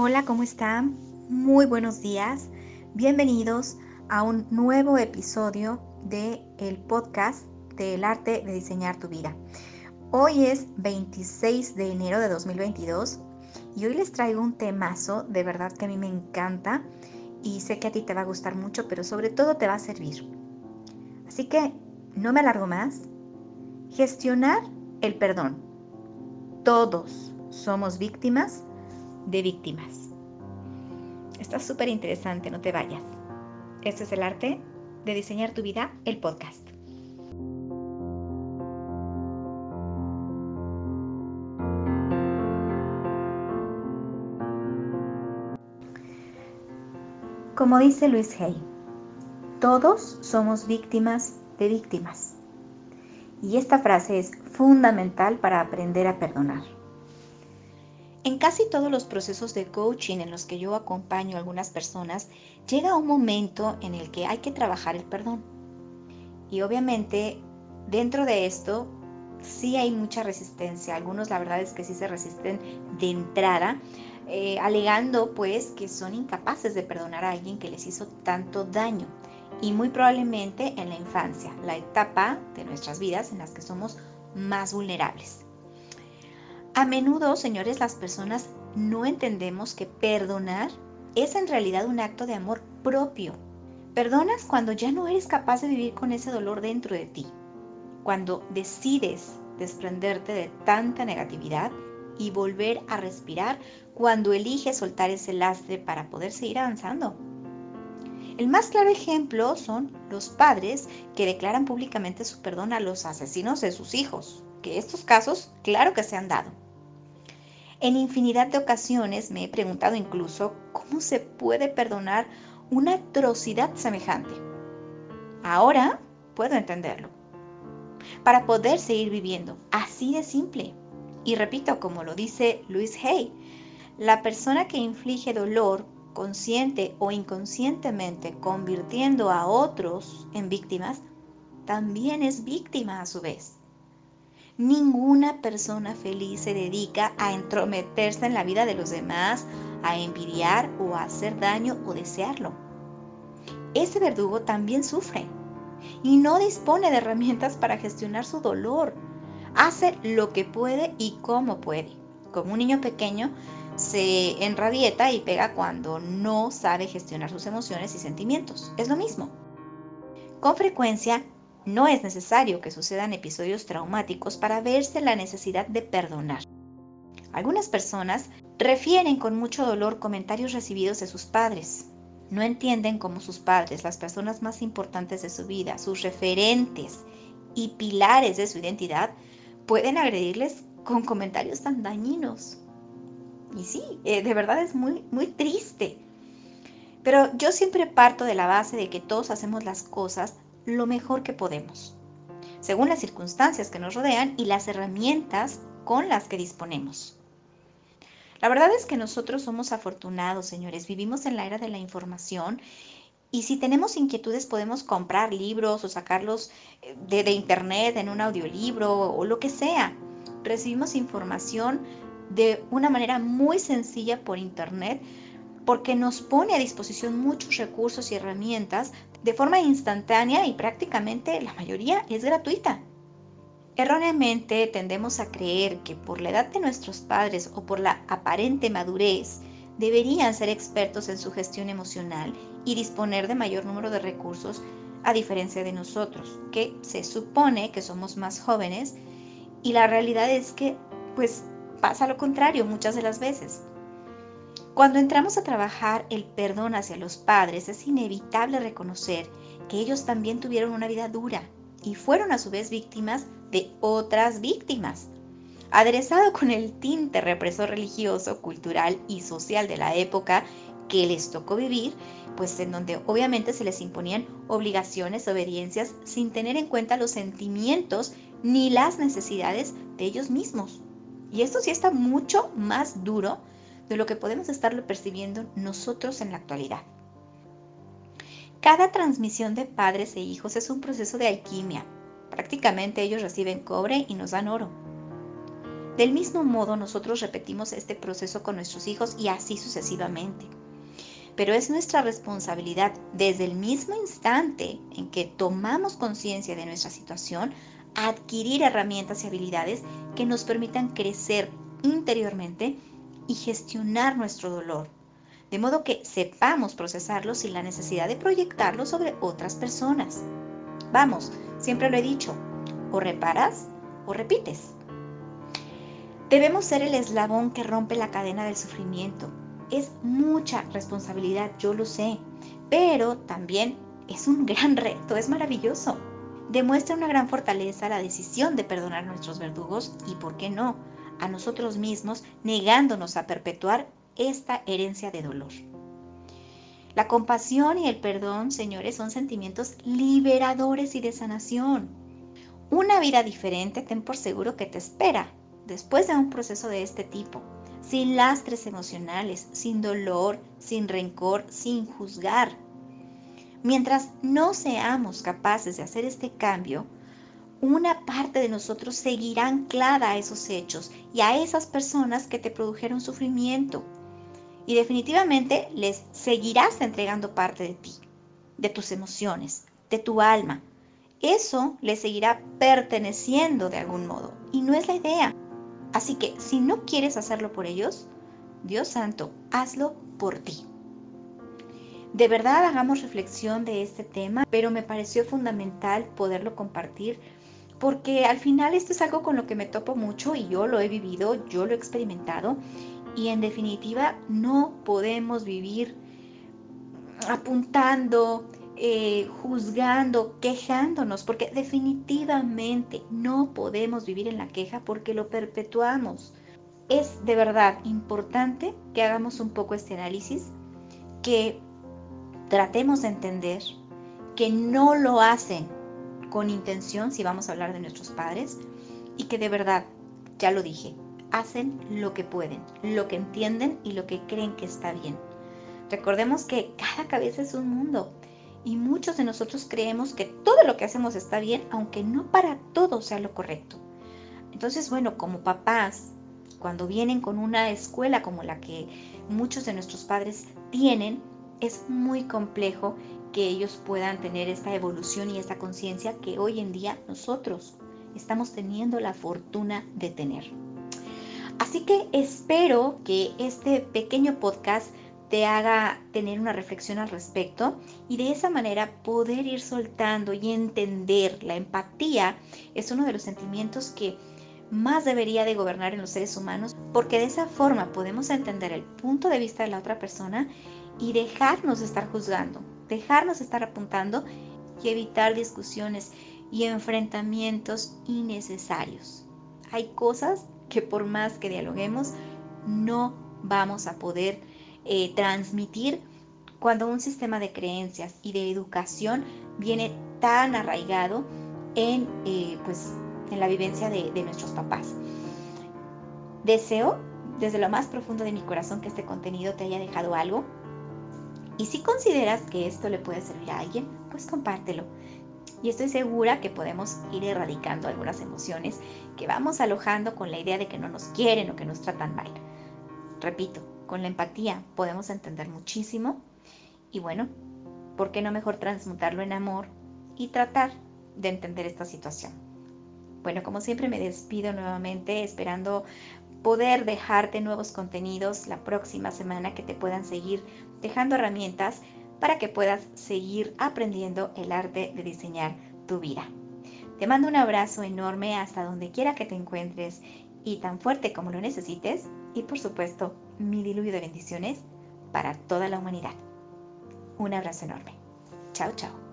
Hola, ¿cómo están? Muy buenos días. Bienvenidos a un nuevo episodio de el podcast del arte de diseñar tu vida. Hoy es 26 de enero de 2022 y hoy les traigo un temazo de verdad que a mí me encanta y sé que a ti te va a gustar mucho, pero sobre todo te va a servir. Así que no me alargo más. Gestionar el perdón. Todos somos víctimas de víctimas. Está súper interesante, no te vayas. Este es el arte de diseñar tu vida, el podcast. Como dice Luis Hay, todos somos víctimas de víctimas. Y esta frase es fundamental para aprender a perdonar. En casi todos los procesos de coaching en los que yo acompaño a algunas personas, llega un momento en el que hay que trabajar el perdón. Y obviamente dentro de esto sí hay mucha resistencia. Algunos la verdad es que sí se resisten de entrada, eh, alegando pues que son incapaces de perdonar a alguien que les hizo tanto daño. Y muy probablemente en la infancia, la etapa de nuestras vidas en las que somos más vulnerables. A menudo, señores, las personas no entendemos que perdonar es en realidad un acto de amor propio. Perdonas cuando ya no eres capaz de vivir con ese dolor dentro de ti cuando decides desprenderte de tanta negatividad y volver a respirar cuando eliges soltar ese lastre para poder seguir avanzando. El más claro ejemplo son los padres que declaran públicamente su perdón a los asesinos de sus hijos, que estos casos claro que se han dado. En infinidad de ocasiones me he preguntado incluso cómo se puede perdonar una atrocidad semejante. Ahora puedo entenderlo para poder seguir viviendo. Así de simple. Y repito, como lo dice Luis Hay, la persona que inflige dolor consciente o inconscientemente convirtiendo a otros en víctimas, también es víctima a su vez. Ninguna persona feliz se dedica a entrometerse en la vida de los demás, a envidiar o a hacer daño o desearlo. Ese verdugo también sufre y no dispone de herramientas para gestionar su dolor. Hace lo que puede y como puede. Como un niño pequeño se enrabieta y pega cuando no sabe gestionar sus emociones y sentimientos. Es lo mismo. Con frecuencia no es necesario que sucedan episodios traumáticos para verse la necesidad de perdonar. Algunas personas refieren con mucho dolor comentarios recibidos de sus padres, no entienden cómo sus padres, las personas más importantes de su vida, sus referentes y pilares de su identidad, pueden agredirles con comentarios tan dañinos. Y sí, eh, de verdad es muy, muy triste. Pero yo siempre parto de la base de que todos hacemos las cosas lo mejor que podemos, según las circunstancias que nos rodean y las herramientas con las que disponemos. La verdad es que nosotros somos afortunados, señores. Vivimos en la era de la información y si tenemos inquietudes podemos comprar libros o sacarlos eh, de, internet en un audiolibro o lo que sea. Recibimos información de una manera muy sencilla por internet porque nos pone a disposición muchos recursos y herramientas de forma instantánea y prácticamente la mayoría es gratuita. Erróneamente tendemos a creer que por la edad de nuestros padres o por la aparente madurez deberían ser expertos en su gestión emocional y disponer de mayor número de recursos a diferencia de nosotros, que se supone que somos más jóvenes y la realidad es que pues pasa lo contrario muchas de las veces. Cuando entramos a trabajar el perdón hacia los padres es inevitable reconocer que ellos también tuvieron una vida dura y fueron a su vez víctimas de otras víctimas. Aderezado con el tinte represor religioso, cultural y social de la época que les tocó vivir, pues en donde obviamente se les imponían obligaciones, obediencias, sin tener en cuenta los sentimientos ni las necesidades de ellos mismos. Y esto sí está mucho más duro de lo que podemos estarlo percibiendo nosotros en la actualidad. Cada transmisión de padres e hijos es un proceso de alquimia. Prácticamente ellos reciben cobre y nos dan oro. Del mismo modo, nosotros repetimos este proceso con nuestros hijos y así sucesivamente. Pero es nuestra responsabilidad desde el mismo instante en que tomamos conciencia de nuestra situación, adquirir herramientas y habilidades que nos permitan crecer interiormente y gestionar nuestro dolor, de modo que sepamos procesarlo sin la necesidad de proyectarlo sobre otras personas. Vamos, siempre lo he dicho, o reparas o repites. Debemos ser el eslabón que rompe la cadena del sufrimiento. Es mucha responsabilidad, yo lo sé, pero también es un gran reto, es maravilloso. Demuestra una gran fortaleza la decisión de perdonar a nuestros verdugos y, ¿por qué no?, a nosotros mismos, negándonos a perpetuar esta herencia de dolor. La compasión y el perdón, señores, son sentimientos liberadores y de sanación. Una vida diferente, ten por seguro que te espera después de un proceso de este tipo, sin lastres emocionales, sin dolor, sin rencor, sin juzgar. Mientras no seamos capaces de hacer este cambio, una parte de nosotros seguirá anclada a esos hechos y a esas personas que te produjeron sufrimiento. Y definitivamente les seguirás entregando parte de ti, de tus emociones, de tu alma. Eso les seguirá perteneciendo de algún modo. Y no es la idea. Así que si no quieres hacerlo por ellos, Dios santo, hazlo por ti. De verdad hagamos reflexión de este tema, pero me pareció fundamental poderlo compartir porque al final esto es algo con lo que me topo mucho y yo lo he vivido, yo lo he experimentado y en definitiva no podemos vivir apuntando, eh, juzgando, quejándonos, porque definitivamente no podemos vivir en la queja porque lo perpetuamos. Es de verdad importante que hagamos un poco este análisis, que tratemos de entender que no lo hacen con intención, si vamos a hablar de nuestros padres, y que de verdad, ya lo dije, hacen lo que pueden, lo que entienden y lo que creen que está bien. Recordemos que cada cabeza es un mundo y muchos de nosotros creemos que todo lo que hacemos está bien, aunque no para todo sea lo correcto. Entonces, bueno, como papás, cuando vienen con una escuela como la que muchos de nuestros padres tienen, es muy complejo que ellos puedan tener esta evolución y esta conciencia que hoy en día nosotros estamos teniendo la fortuna de tener. Así que espero que este pequeño podcast te haga tener una reflexión al respecto y de esa manera poder ir soltando y entender. La empatía es uno de los sentimientos que más debería de gobernar en los seres humanos porque de esa forma podemos entender el punto de vista de la otra persona y dejarnos de estar juzgando, dejarnos de estar apuntando y evitar discusiones y enfrentamientos innecesarios. Hay cosas que por más que dialoguemos no vamos a poder eh, transmitir cuando un sistema de creencias y de educación viene tan arraigado en, eh, pues, en la vivencia de nuestros papás. Deseo desde lo más profundo de mi corazón que este contenido te haya dejado algo. Y si consideras que esto le puede servir a alguien, pues compártelo. Y estoy segura que podemos ir erradicando algunas emociones que vamos alojando con la idea de que no nos quieren o que nos tratan mal. Repito, con la empatía podemos entender muchísimo y bueno, ¿por qué no mejor transmutarlo en amor y tratar de entender esta situación? Bueno, como siempre me despido nuevamente esperando poder dejarte nuevos contenidos la próxima semana que te puedan seguir dejando herramientas para que puedas seguir aprendiendo el arte de diseñar tu vida. Te mando un abrazo enorme hasta donde quiera que te encuentres y tan fuerte como lo necesites y por supuesto mi diluvio de bendiciones para toda la humanidad. Un abrazo enorme. Chao, chao.